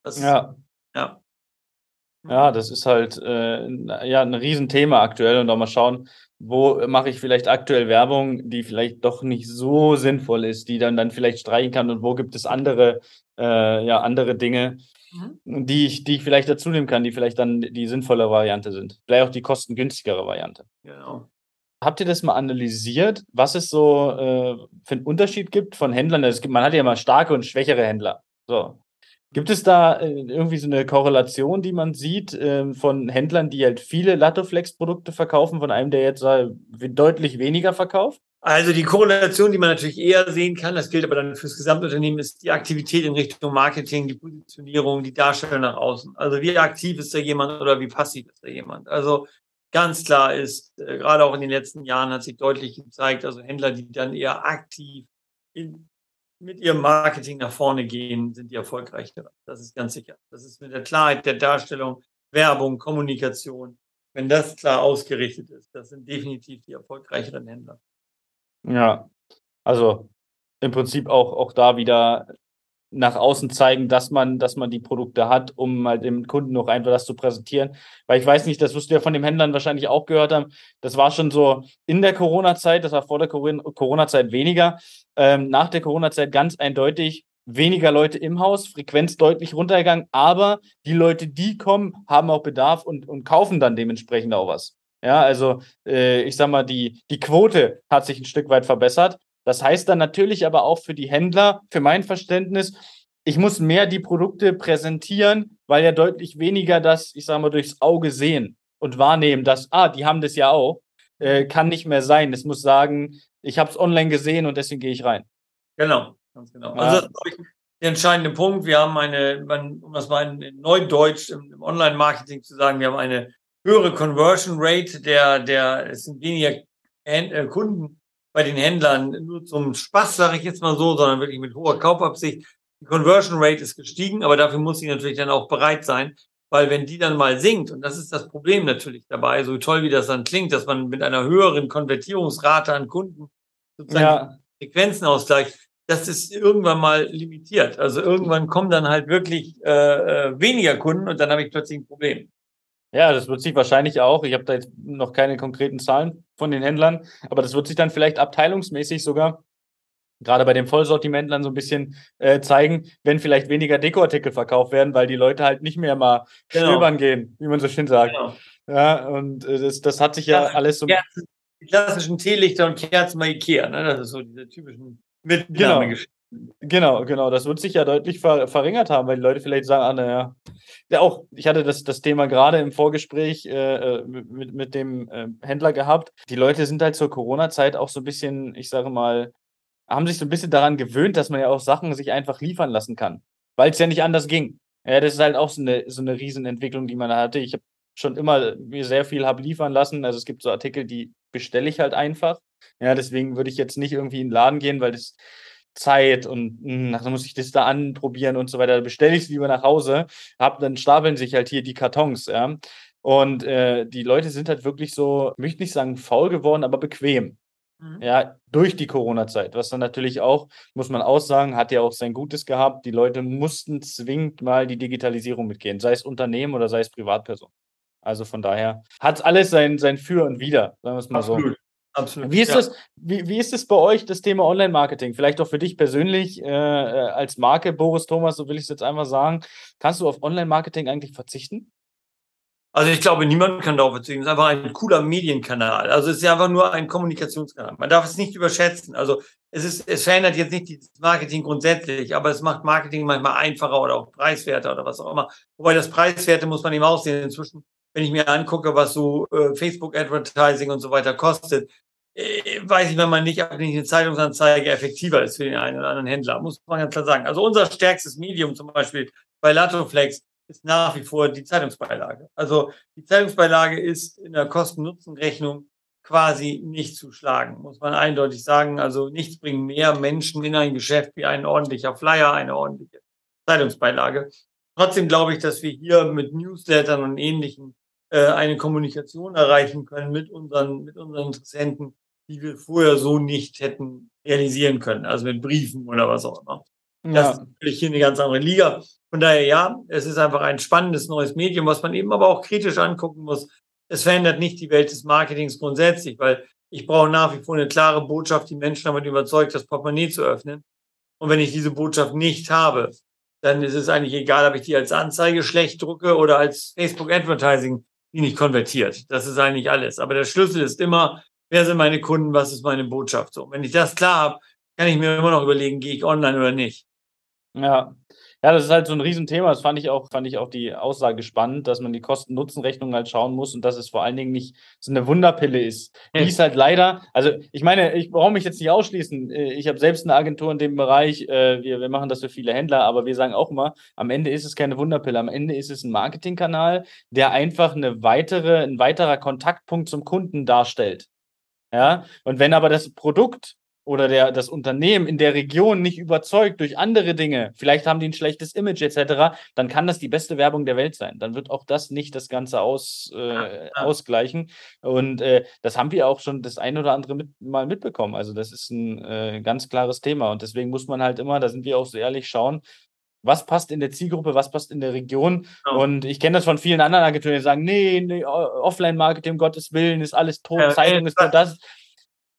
Das ja. ja. Ja, das ist halt äh, ja ein Riesenthema aktuell und auch mal schauen, wo mache ich vielleicht aktuell Werbung, die vielleicht doch nicht so sinnvoll ist, die dann dann vielleicht streichen kann und wo gibt es andere äh, ja andere Dinge, mhm. die ich die ich vielleicht dazu nehmen kann, die vielleicht dann die sinnvolle Variante sind, vielleicht auch die kostengünstigere Variante. Genau. Habt ihr das mal analysiert, was es so äh, für einen Unterschied gibt von Händlern? Es gibt, man hat ja mal starke und schwächere Händler. So, Gibt es da äh, irgendwie so eine Korrelation, die man sieht äh, von Händlern, die halt viele Latoflex-Produkte verkaufen, von einem, der jetzt äh, deutlich weniger verkauft? Also die Korrelation, die man natürlich eher sehen kann, das gilt aber dann fürs Gesamtunternehmen, ist die Aktivität in Richtung Marketing, die Positionierung, die Darstellung nach außen. Also wie aktiv ist da jemand oder wie passiv ist da jemand? Also ganz klar ist, äh, gerade auch in den letzten Jahren hat sich deutlich gezeigt, also Händler, die dann eher aktiv in mit ihrem Marketing nach vorne gehen, sind die erfolgreicher. Das ist ganz sicher. Das ist mit der Klarheit der Darstellung, Werbung, Kommunikation. Wenn das klar ausgerichtet ist, das sind definitiv die erfolgreicheren Händler. Ja, also im Prinzip auch, auch da wieder nach außen zeigen, dass man, dass man die Produkte hat, um halt dem Kunden noch einfach das zu präsentieren. Weil ich weiß nicht, das wirst du ja von den Händlern wahrscheinlich auch gehört haben. Das war schon so in der Corona-Zeit, das war vor der Corona-Zeit weniger. Ähm, nach der Corona-Zeit ganz eindeutig weniger Leute im Haus, Frequenz deutlich runtergegangen, aber die Leute, die kommen, haben auch Bedarf und, und kaufen dann dementsprechend auch was. Ja, also äh, ich sag mal, die, die Quote hat sich ein Stück weit verbessert. Das heißt dann natürlich aber auch für die Händler, für mein Verständnis, ich muss mehr die Produkte präsentieren, weil ja deutlich weniger das, ich sage mal, durchs Auge sehen und wahrnehmen, dass, ah, die haben das ja auch, äh, kann nicht mehr sein. Es muss sagen, ich habe es online gesehen und deswegen gehe ich rein. Genau, ganz genau. Ja. Also das ist der entscheidende Punkt. Wir haben eine, um das mal in Neudeutsch im, im Online-Marketing zu sagen, wir haben eine höhere Conversion Rate der, der, es sind weniger äh, Kunden bei den Händlern nur zum Spaß, sage ich jetzt mal so, sondern wirklich mit hoher Kaufabsicht. Die Conversion Rate ist gestiegen, aber dafür muss sie natürlich dann auch bereit sein, weil wenn die dann mal sinkt, und das ist das Problem natürlich dabei, so toll wie das dann klingt, dass man mit einer höheren Konvertierungsrate an Kunden sozusagen ja. Frequenzen ausgleicht, das ist irgendwann mal limitiert. Also irgendwann kommen dann halt wirklich äh, äh weniger Kunden und dann habe ich plötzlich ein Problem. Ja, das wird sich wahrscheinlich auch, ich habe da jetzt noch keine konkreten Zahlen von den Händlern, aber das wird sich dann vielleicht abteilungsmäßig sogar gerade bei den Vollsortimentlern so ein bisschen äh, zeigen, wenn vielleicht weniger Dekoartikel verkauft werden, weil die Leute halt nicht mehr mal genau. stöbern gehen, wie man so schön sagt. Genau. Ja, und äh, das, das hat sich ja das alles so. Kerzen, die klassischen Teelichter und Kerzen bei Ikea, ne? Das ist so diese typischen Mitnahmegeschichten. Genau. Genau. Das wird sich ja deutlich ver verringert haben, weil die Leute vielleicht sagen, ah, naja, ja auch, ich hatte das, das Thema gerade im Vorgespräch äh, äh, mit, mit dem äh, Händler gehabt. Die Leute sind halt zur Corona-Zeit auch so ein bisschen, ich sage mal, haben sich so ein bisschen daran gewöhnt, dass man ja auch Sachen sich einfach liefern lassen kann, weil es ja nicht anders ging. Ja, das ist halt auch so eine, so eine Riesenentwicklung, die man da hatte. Ich habe schon immer mir sehr viel habe liefern lassen. Also es gibt so Artikel, die bestelle ich halt einfach. Ja, deswegen würde ich jetzt nicht irgendwie in den Laden gehen, weil das Zeit und mh, hm, dann muss ich das da anprobieren und so weiter. Da bestelle ich es lieber nach Hause, hab, dann stapeln sich halt hier die Kartons, ja. Und äh, die Leute sind halt wirklich so, ich möchte nicht sagen faul geworden, aber bequem. Mhm. Ja, durch die Corona-Zeit, was dann natürlich auch, muss man auch sagen, hat ja auch sein Gutes gehabt. Die Leute mussten zwingend mal die Digitalisierung mitgehen, sei es Unternehmen oder sei es Privatperson. Also von daher hat alles sein, sein Für und Wider, sagen wir es mal Absolut. so. Absolut. Wie ist, ja. das, wie, wie ist das bei euch, das Thema Online-Marketing? Vielleicht auch für dich persönlich äh, äh als Marke, Boris Thomas, so will ich es jetzt einfach sagen. Kannst du auf Online-Marketing eigentlich verzichten? Also ich glaube, niemand kann darauf verzichten. Es ist einfach ein cooler Medienkanal. Also es ist einfach nur ein Kommunikationskanal. Man darf es nicht überschätzen. Also es ist, es verändert jetzt nicht das Marketing grundsätzlich, aber es macht Marketing manchmal einfacher oder auch preiswerter oder was auch immer. Wobei das Preiswerte muss man eben aussehen. Inzwischen, wenn ich mir angucke, was so äh, Facebook Advertising und so weiter kostet, weiß ich manchmal nicht, ob nicht eine Zeitungsanzeige effektiver ist für den einen oder anderen Händler. Muss man ganz klar sagen. Also unser stärkstes Medium zum Beispiel bei Latoflex ist nach wie vor die Zeitungsbeilage. Also die Zeitungsbeilage ist in der Kosten-Nutzen-Rechnung quasi nicht zu schlagen, muss man eindeutig sagen. Also nichts bringt mehr Menschen in ein Geschäft wie ein ordentlicher Flyer, eine ordentliche Zeitungsbeilage. Trotzdem glaube ich, dass wir hier mit Newslettern und ähnlichen äh, eine Kommunikation erreichen können mit unseren, mit unseren Interessenten, die wir vorher so nicht hätten realisieren können. Also mit Briefen oder was auch immer. Ja. Das ist natürlich hier eine ganz andere Liga. Von daher, ja, es ist einfach ein spannendes neues Medium, was man eben aber auch kritisch angucken muss. Es verändert nicht die Welt des Marketings grundsätzlich, weil ich brauche nach wie vor eine klare Botschaft, die Menschen damit überzeugt, das Portemonnaie zu öffnen. Und wenn ich diese Botschaft nicht habe, dann ist es eigentlich egal, ob ich die als Anzeige schlecht drucke oder als Facebook Advertising, die nicht konvertiert. Das ist eigentlich alles. Aber der Schlüssel ist immer, wer sind meine Kunden, was ist meine Botschaft so. wenn ich das klar habe, kann ich mir immer noch überlegen, gehe ich online oder nicht. Ja, ja, das ist halt so ein Riesenthema. Das fand ich auch, fand ich auch die Aussage spannend, dass man die Kosten-Nutzen-Rechnung halt schauen muss und dass es vor allen Dingen nicht so eine Wunderpille ist. Die ist halt leider, also ich meine, ich brauche mich jetzt nicht ausschließen. Äh, ich habe selbst eine Agentur in dem Bereich. Äh, wir, wir machen das für viele Händler, aber wir sagen auch immer, am Ende ist es keine Wunderpille. Am Ende ist es ein Marketingkanal, der einfach eine weitere, ein weiterer Kontaktpunkt zum Kunden darstellt. Ja, und wenn aber das Produkt oder der, das Unternehmen in der Region nicht überzeugt durch andere Dinge, vielleicht haben die ein schlechtes Image etc., dann kann das die beste Werbung der Welt sein. Dann wird auch das nicht das Ganze aus, äh, ausgleichen. Und äh, das haben wir auch schon das ein oder andere mit, mal mitbekommen. Also das ist ein äh, ganz klares Thema. Und deswegen muss man halt immer, da sind wir auch so ehrlich, schauen, was passt in der Zielgruppe, was passt in der Region. Ja. Und ich kenne das von vielen anderen Agenturen, die sagen, nee, nee Offline-Marketing, um Gottes Willen, ist alles tot, ja, Zeitung ist nur das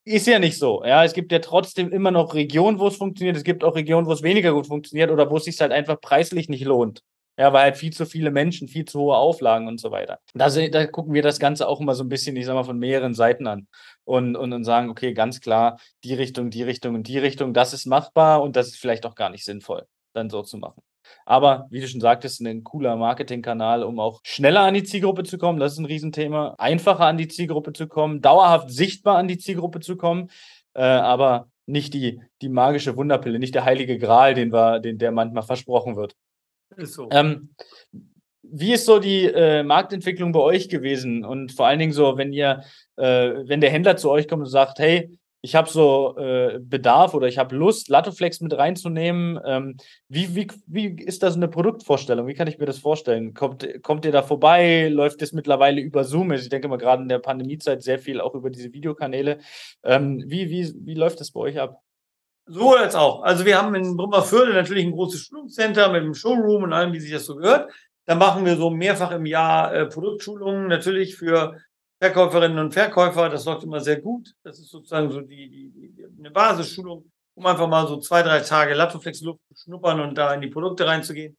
ist ja nicht so. Ja, es gibt ja trotzdem immer noch Regionen, wo es funktioniert. Es gibt auch Regionen, wo es weniger gut funktioniert oder wo es sich halt einfach preislich nicht lohnt. Ja, weil halt viel zu viele Menschen, viel zu hohe Auflagen und so weiter. Da, da gucken wir das Ganze auch immer so ein bisschen, ich sag mal, von mehreren Seiten an und, und, und sagen, okay, ganz klar, die Richtung, die Richtung und die Richtung, das ist machbar und das ist vielleicht auch gar nicht sinnvoll, dann so zu machen. Aber wie du schon sagtest, ein cooler Marketingkanal, um auch schneller an die Zielgruppe zu kommen. Das ist ein Riesenthema. Einfacher an die Zielgruppe zu kommen, dauerhaft sichtbar an die Zielgruppe zu kommen, äh, aber nicht die, die magische Wunderpille, nicht der heilige Gral, den wir, den, der manchmal versprochen wird. Ist so. Ähm, wie ist so die äh, Marktentwicklung bei euch gewesen? Und vor allen Dingen so, wenn ihr, äh, wenn der Händler zu euch kommt und sagt, hey, ich habe so äh, Bedarf oder ich habe Lust, Latoflex mit reinzunehmen. Ähm, wie, wie, wie ist das eine Produktvorstellung? Wie kann ich mir das vorstellen? Kommt, kommt ihr da vorbei? Läuft es mittlerweile über Zoom? Also ich denke mal gerade in der Pandemiezeit sehr viel auch über diese Videokanäle. Ähm, wie, wie, wie läuft das bei euch ab? So als auch. Also wir haben in Brümmerförde natürlich ein großes Schulungscenter mit einem Showroom und allem, wie sich das so gehört. Da machen wir so mehrfach im Jahr äh, Produktschulungen natürlich für Verkäuferinnen und Verkäufer. Das läuft immer sehr gut. Das ist sozusagen so die, die, die eine Basisschulung, um einfach mal so zwei, drei Tage Latoflex Luft zu schnuppern und da in die Produkte reinzugehen.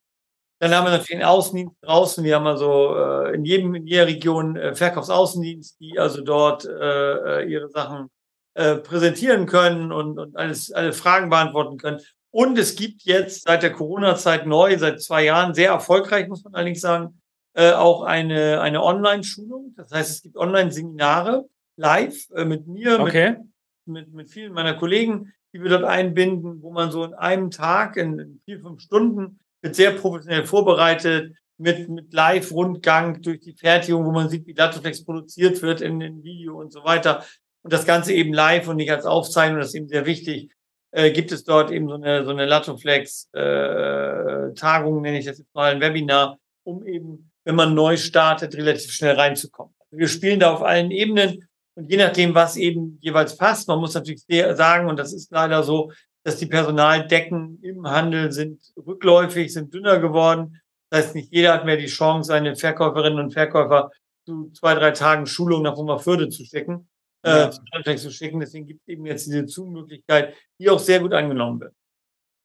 Dann haben wir natürlich den Außendienst draußen. Wir haben also äh, in jedem in jeder Region äh, Verkaufsaußendienst, die also dort äh, äh, ihre Sachen äh, präsentieren können und, und alles, alle Fragen beantworten können. Und es gibt jetzt seit der Corona-Zeit neu, seit zwei Jahren, sehr erfolgreich, muss man allerdings sagen, äh, auch eine, eine Online-Schulung. Das heißt, es gibt Online-Seminare live äh, mit mir, okay. mit, mit, mit vielen meiner Kollegen, die wir dort einbinden, wo man so in einem Tag, in, in vier, fünf Stunden, wird sehr professionell vorbereitet, mit, mit Live-Rundgang durch die Fertigung, wo man sieht, wie Dataflex produziert wird in, in Video und so weiter. Und das Ganze eben live und nicht als Aufzeichnung, das ist eben sehr wichtig. äh, gibt es dort eben so eine, so eine Latoflex-Tagung, äh, nenne ich das jetzt mal, ein Webinar, um eben, wenn man neu startet, relativ schnell reinzukommen. Also wir spielen da auf allen Ebenen und je nachdem, was eben jeweils passt, man muss natürlich sagen, und das ist leider so, dass die Personaldecken im Handel sind rückläufig, sind dünner geworden. Das heißt, nicht jeder hat mehr die Chance, seine Verkäuferinnen und Verkäufer zu zwei, drei Tagen Schulung nach Oberförde zu schicken, äh, ja. äh, zu schicken. Deswegen gibt es eben jetzt diese Zoom-Möglichkeit, die auch sehr gut angenommen wird.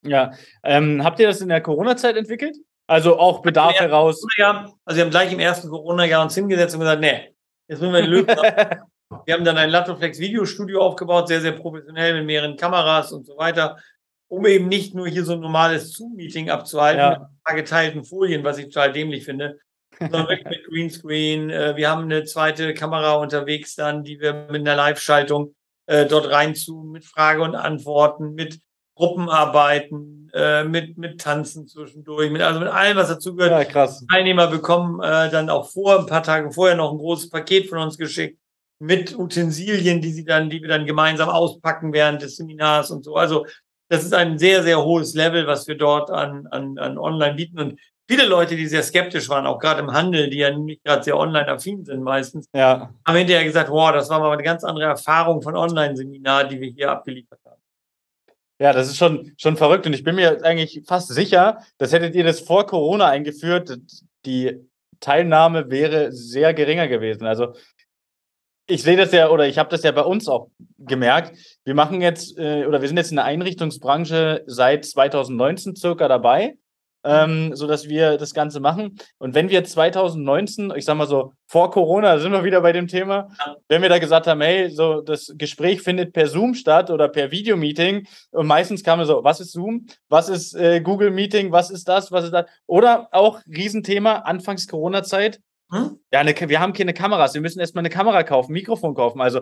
Ja, ähm, habt ihr das in der Corona-Zeit entwickelt? Also auch Bedarf heraus? Also wir haben gleich im ersten Corona-Jahr uns hingesetzt und gesagt, nee, jetzt müssen wir den Löwen Wir haben dann ein Latoflex Videostudio aufgebaut, sehr, sehr professionell mit mehreren Kameras und so weiter, um eben nicht nur hier so ein normales Zoom-Meeting abzuhalten ja. mit ein paar geteilten Folien, was ich total dämlich finde, sondern wirklich mit Greenscreen. Äh, wir haben eine zweite Kamera unterwegs dann, die wir mit einer Live-Schaltung äh, dort reinzoomen, mit Frage und Antworten, mit Gruppenarbeiten, äh, mit, mit Tanzen zwischendurch, mit, also mit allem, was dazugehört. Ja, krass. Teilnehmer bekommen äh, dann auch vor, ein paar Tage vorher noch ein großes Paket von uns geschickt mit Utensilien, die sie dann, die wir dann gemeinsam auspacken während des Seminars und so. Also das ist ein sehr, sehr hohes Level, was wir dort an, an, an online bieten. Und viele Leute, die sehr skeptisch waren, auch gerade im Handel, die ja nicht gerade sehr online-affin sind meistens, ja. haben hinterher gesagt, wow, das war mal eine ganz andere Erfahrung von Online-Seminar, die wir hier abgeliefert haben. Ja, das ist schon, schon verrückt. Und ich bin mir eigentlich fast sicher, das hättet ihr das vor Corona eingeführt, die Teilnahme wäre sehr geringer gewesen. Also ich sehe das ja, oder ich habe das ja bei uns auch gemerkt. Wir machen jetzt, äh, oder wir sind jetzt in der Einrichtungsbranche seit 2019 circa dabei, ähm, so dass wir das Ganze machen. Und wenn wir 2019, ich sag mal so, vor Corona, sind wir wieder bei dem Thema, wenn wir da gesagt haben, hey, so das Gespräch findet per Zoom statt oder per Videomeeting, und meistens kam so, was ist Zoom? Was ist äh, Google Meeting? Was ist das? Was ist das? Oder auch Riesenthema, Anfangs Corona-Zeit, hm? Ja, eine, wir haben keine Kameras. Wir müssen erstmal eine Kamera kaufen, Mikrofon kaufen. Also,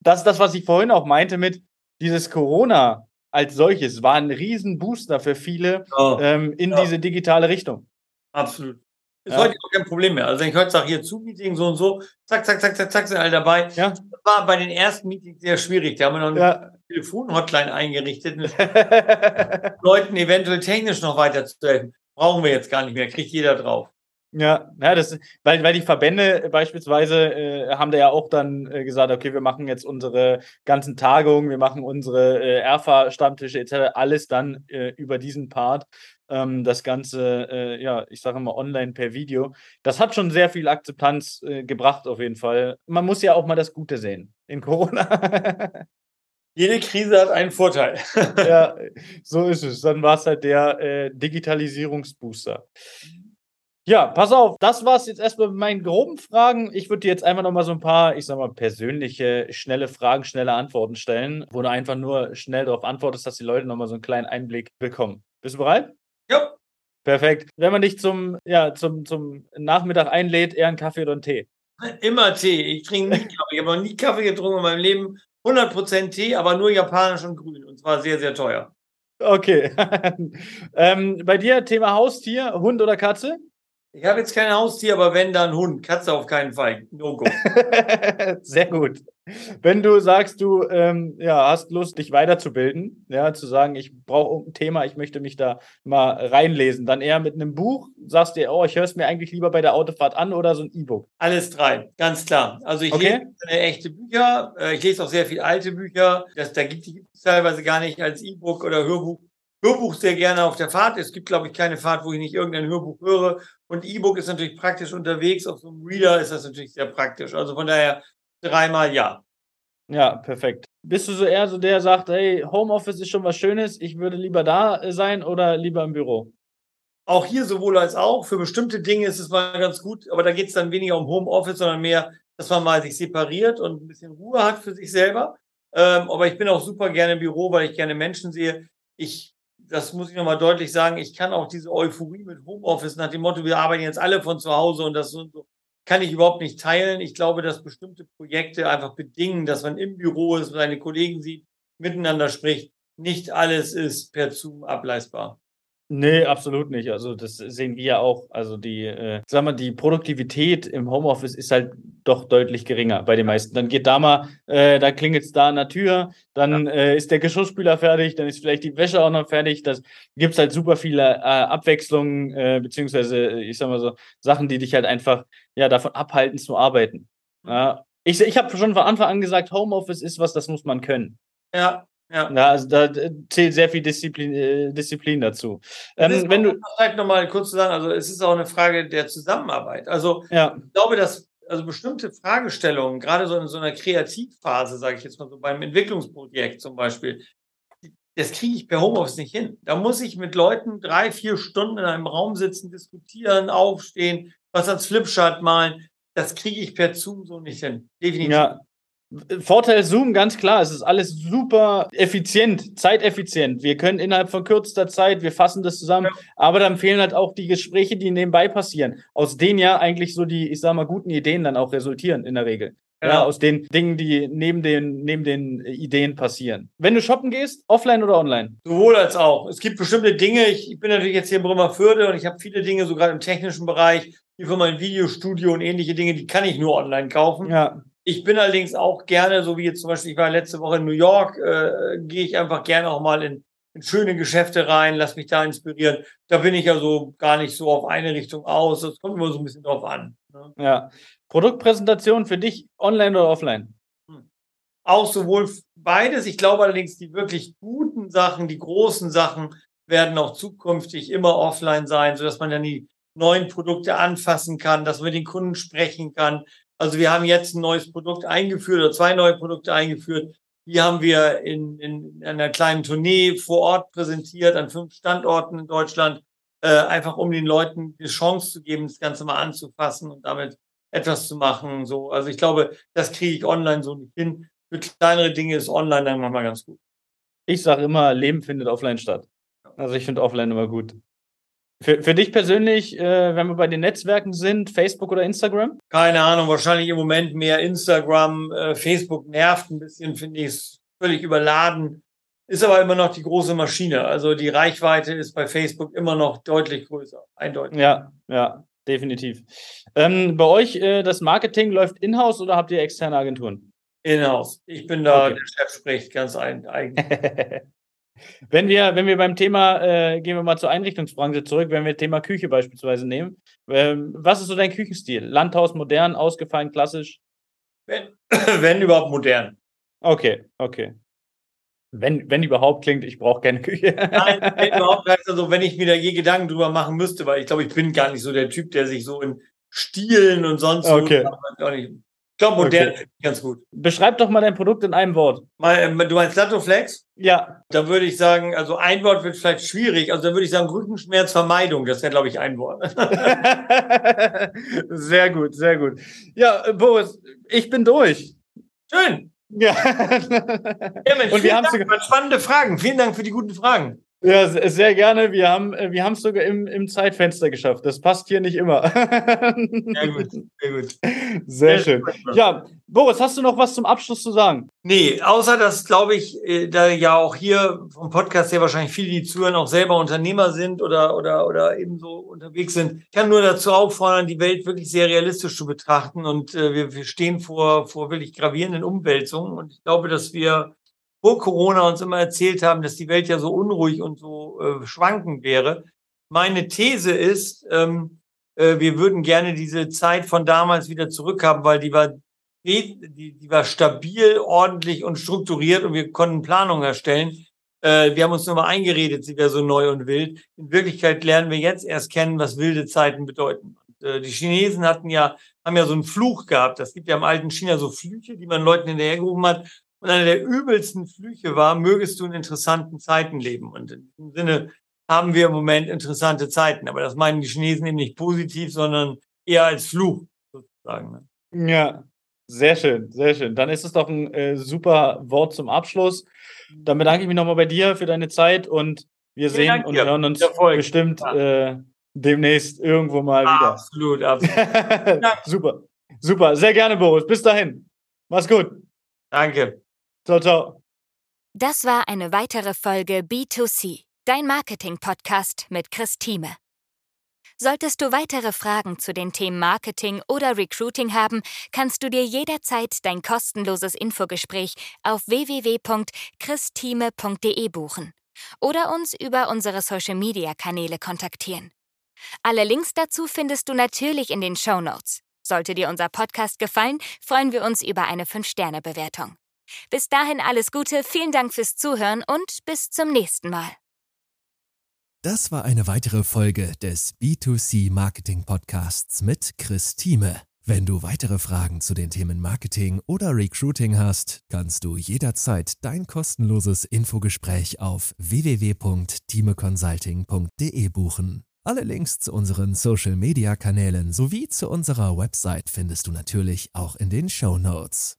das ist das, was ich vorhin auch meinte mit dieses Corona als solches, war ein Riesenbooster für viele oh. ähm, in ja. diese digitale Richtung. Absolut. Ist ja. heute auch kein Problem mehr. Also, wenn ich heute sage, hier Zoom-Meeting so und so, zack, zack, zack, zack, zack, sind alle dabei. Ja. Das war bei den ersten Meetings sehr schwierig. Da haben wir noch eine ja. Telefon-Hotline eingerichtet, Leuten eventuell technisch noch weiterzuhelfen. Brauchen wir jetzt gar nicht mehr, kriegt jeder drauf. Ja, ja, das, weil, weil die Verbände beispielsweise äh, haben da ja auch dann äh, gesagt, okay, wir machen jetzt unsere ganzen Tagungen, wir machen unsere äh, ERFA-Stammtische etc., alles dann äh, über diesen Part. Ähm, das Ganze, äh, ja, ich sage mal online per Video. Das hat schon sehr viel Akzeptanz äh, gebracht, auf jeden Fall. Man muss ja auch mal das Gute sehen in Corona. Jede Krise hat einen Vorteil. ja, so ist es. Dann war es halt der äh, Digitalisierungsbooster. Ja, pass auf, das war's jetzt erstmal mit meinen groben Fragen. Ich würde dir jetzt einfach nochmal so ein paar, ich sag mal, persönliche, schnelle Fragen, schnelle Antworten stellen, wo du einfach nur schnell darauf antwortest, dass die Leute nochmal so einen kleinen Einblick bekommen. Bist du bereit? Ja. Perfekt. Wenn man dich zum, ja, zum, zum Nachmittag einlädt, eher einen Kaffee oder einen Tee? Immer Tee. Ich trinke nie Kaffee. Ich habe noch nie Kaffee getrunken in meinem Leben. 100% Tee, aber nur japanisch und grün. Und zwar sehr, sehr teuer. Okay. ähm, bei dir Thema Haustier, Hund oder Katze? Ich habe jetzt kein Haustier, aber wenn, dann Hund. Katze auf keinen Fall. No go. Sehr gut. Wenn du sagst, du ähm, ja, hast Lust, dich weiterzubilden, ja, zu sagen, ich brauche ein Thema, ich möchte mich da mal reinlesen, dann eher mit einem Buch, sagst dir, oh, ich höre es mir eigentlich lieber bei der Autofahrt an oder so ein E-Book? Alles drei, ganz klar. Also ich okay. lese echte Bücher, äh, ich lese auch sehr viel alte Bücher. Das, da gibt es teilweise gar nicht als E-Book oder Hörbuch Hörbuch sehr gerne auf der Fahrt. Es gibt, glaube ich, keine Fahrt, wo ich nicht irgendein Hörbuch höre. Und E-Book ist natürlich praktisch unterwegs. Auf so einem Reader ist das natürlich sehr praktisch. Also von daher dreimal ja. Ja, perfekt. Bist du so eher so der, der sagt, hey, Homeoffice ist schon was Schönes, ich würde lieber da äh, sein oder lieber im Büro? Auch hier sowohl als auch. Für bestimmte Dinge ist es mal ganz gut, aber da geht es dann weniger um Homeoffice, sondern mehr, dass man mal sich separiert und ein bisschen Ruhe hat für sich selber. Ähm, aber ich bin auch super gerne im Büro, weil ich gerne Menschen sehe. Ich das muss ich nochmal deutlich sagen, ich kann auch diese Euphorie mit Homeoffice nach dem Motto, wir arbeiten jetzt alle von zu Hause und das so, kann ich überhaupt nicht teilen. Ich glaube, dass bestimmte Projekte einfach bedingen, dass man im Büro ist, seine Kollegen sieht, miteinander spricht. Nicht alles ist per Zoom ableistbar. Nee, absolut nicht. Also das sehen wir ja auch. Also die, äh, sag mal, die Produktivität im Homeoffice ist halt doch deutlich geringer bei den meisten. Dann geht da mal, äh, da klingelt es da an der Tür, dann ja. äh, ist der Geschirrspüler fertig, dann ist vielleicht die Wäsche auch noch fertig. Das gibt es halt super viele äh, Abwechslungen, äh, beziehungsweise, ich sag mal so, Sachen, die dich halt einfach ja, davon abhalten zu arbeiten. Ja. Ich, ich habe schon von Anfang an gesagt, Homeoffice ist was, das muss man können. Ja, ja. ja, also da zählt sehr viel Disziplin, äh, Disziplin dazu. Ähm, wenn du vielleicht nochmal kurz zu sagen, also es ist auch eine Frage der Zusammenarbeit. Also ja. ich glaube, dass also bestimmte Fragestellungen, gerade so in so einer Kreativphase, sage ich jetzt mal so beim Entwicklungsprojekt zum Beispiel, das kriege ich per Homeoffice nicht hin. Da muss ich mit Leuten drei, vier Stunden in einem Raum sitzen, diskutieren, aufstehen, was als Flipchart malen. Das kriege ich per Zoom so nicht hin. Definitiv. Ja, Vorteil Zoom, ganz klar, es ist alles super effizient, zeiteffizient. Wir können innerhalb von kürzester Zeit, wir fassen das zusammen, ja. aber dann fehlen halt auch die Gespräche, die nebenbei passieren, aus denen ja eigentlich so die, ich sag mal, guten Ideen dann auch resultieren in der Regel. Ja. ja, aus den Dingen, die neben den, neben den Ideen passieren. Wenn du shoppen gehst, offline oder online? Sowohl als auch. Es gibt bestimmte Dinge, ich, ich bin natürlich jetzt hier in Bremerförde und ich habe viele Dinge, so gerade im technischen Bereich, wie für mein Videostudio und ähnliche Dinge, die kann ich nur online kaufen. Ja. Ich bin allerdings auch gerne, so wie jetzt zum Beispiel, ich war letzte Woche in New York, äh, gehe ich einfach gerne auch mal in, in schöne Geschäfte rein, lass mich da inspirieren. Da bin ich ja so gar nicht so auf eine Richtung aus. Das kommt immer so ein bisschen drauf an. Ne? Ja. Produktpräsentation für dich online oder offline? Hm. Auch sowohl beides. Ich glaube allerdings, die wirklich guten Sachen, die großen Sachen werden auch zukünftig immer offline sein, sodass man dann die neuen Produkte anfassen kann, dass man mit den Kunden sprechen kann, also wir haben jetzt ein neues Produkt eingeführt oder zwei neue Produkte eingeführt. Die haben wir in, in einer kleinen Tournee vor Ort präsentiert an fünf Standorten in Deutschland, äh, einfach um den Leuten die Chance zu geben, das Ganze mal anzufassen und damit etwas zu machen. So, also ich glaube, das kriege ich online so nicht hin. Für kleinere Dinge ist online dann manchmal ganz gut. Ich sage immer, Leben findet offline statt. Also ich finde offline immer gut. Für, für dich persönlich, äh, wenn wir bei den Netzwerken sind, Facebook oder Instagram? Keine Ahnung, wahrscheinlich im Moment mehr Instagram. Äh, Facebook nervt ein bisschen, finde ich es völlig überladen. Ist aber immer noch die große Maschine. Also die Reichweite ist bei Facebook immer noch deutlich größer, eindeutig. Ja, ja, definitiv. Ähm, bei euch, äh, das Marketing läuft in-house oder habt ihr externe Agenturen? In-house. Ich bin da, okay. der Chef spricht ganz eigen. Wenn wir, wenn wir beim Thema, äh, gehen wir mal zur Einrichtungsbranche zurück, wenn wir Thema Küche beispielsweise nehmen. Ähm, was ist so dein Küchenstil? Landhaus, modern, ausgefallen, klassisch? Wenn, wenn überhaupt modern. Okay, okay. Wenn, wenn überhaupt klingt, ich brauche keine Küche. Nein, wenn überhaupt heißt also, wenn ich mir da je Gedanken drüber machen müsste, weil ich glaube, ich bin gar nicht so der Typ, der sich so in Stilen und sonst okay. so, glaube, modern okay. ganz gut. Beschreib doch mal dein Produkt in einem Wort. Mal, ähm, du meinst Latoflex? Ja. Da würde ich sagen, also ein Wort wird vielleicht schwierig. Also da würde ich sagen Rückenschmerzvermeidung. Das wäre, glaube ich, ein Wort. sehr gut, sehr gut. Ja, Boris, ich bin durch. Schön. Ja. ja Mensch, Und wir haben spannende Fragen. Vielen Dank für die guten Fragen. Ja, sehr gerne. Wir haben äh, wir es sogar im, im Zeitfenster geschafft. Das passt hier nicht immer. Sehr gut, sehr gut. Sehr, sehr schön. Ja, Boris, hast du noch was zum Abschluss zu sagen? Nee, außer dass, glaube ich, äh, da ja auch hier vom Podcast her wahrscheinlich viele, die zuhören, auch selber Unternehmer sind oder, oder, oder eben so unterwegs sind. Ich kann nur dazu auffordern, die Welt wirklich sehr realistisch zu betrachten. Und äh, wir, wir stehen vor, vor wirklich gravierenden Umwälzungen. Und ich glaube, dass wir vor Corona uns immer erzählt haben, dass die Welt ja so unruhig und so äh, schwankend wäre. Meine These ist, ähm, äh, wir würden gerne diese Zeit von damals wieder zurückhaben, weil die war, die, die war stabil, ordentlich und strukturiert und wir konnten Planungen erstellen. Äh, wir haben uns nur mal eingeredet, sie wäre so neu und wild. In Wirklichkeit lernen wir jetzt erst kennen, was wilde Zeiten bedeuten. Und, äh, die Chinesen hatten ja, haben ja so einen Fluch gehabt. Das gibt ja im alten China so Flüche, die man Leuten hinterhergerufen hat. Und einer der übelsten Flüche war, mögest du in interessanten Zeiten leben. Und in diesem Sinne haben wir im Moment interessante Zeiten. Aber das meinen die Chinesen eben nicht positiv, sondern eher als Fluch sozusagen. Ne? Ja, sehr schön, sehr schön. Dann ist es doch ein äh, super Wort zum Abschluss. Dann bedanke ich mich nochmal bei dir für deine Zeit und wir Vielen sehen Dank und dir. hören uns bestimmt ja. äh, demnächst irgendwo mal wieder. Absolut, absolut. super, super. Sehr gerne, Boris. Bis dahin. Mach's gut. Danke. Ciao, ciao. Das war eine weitere Folge B2C, dein Marketing-Podcast mit Chris Thieme. Solltest du weitere Fragen zu den Themen Marketing oder Recruiting haben, kannst du dir jederzeit dein kostenloses Infogespräch auf www.christime.de buchen oder uns über unsere Social-Media-Kanäle kontaktieren. Alle Links dazu findest du natürlich in den Show Notes. Sollte dir unser Podcast gefallen, freuen wir uns über eine 5-Sterne-Bewertung. Bis dahin alles Gute, vielen Dank fürs Zuhören und bis zum nächsten Mal. Das war eine weitere Folge des B2C Marketing Podcasts mit Chris Thieme. Wenn du weitere Fragen zu den Themen Marketing oder Recruiting hast, kannst du jederzeit dein kostenloses Infogespräch auf www.timeconsulting.de buchen. Alle Links zu unseren Social-Media-Kanälen sowie zu unserer Website findest du natürlich auch in den Show Notes.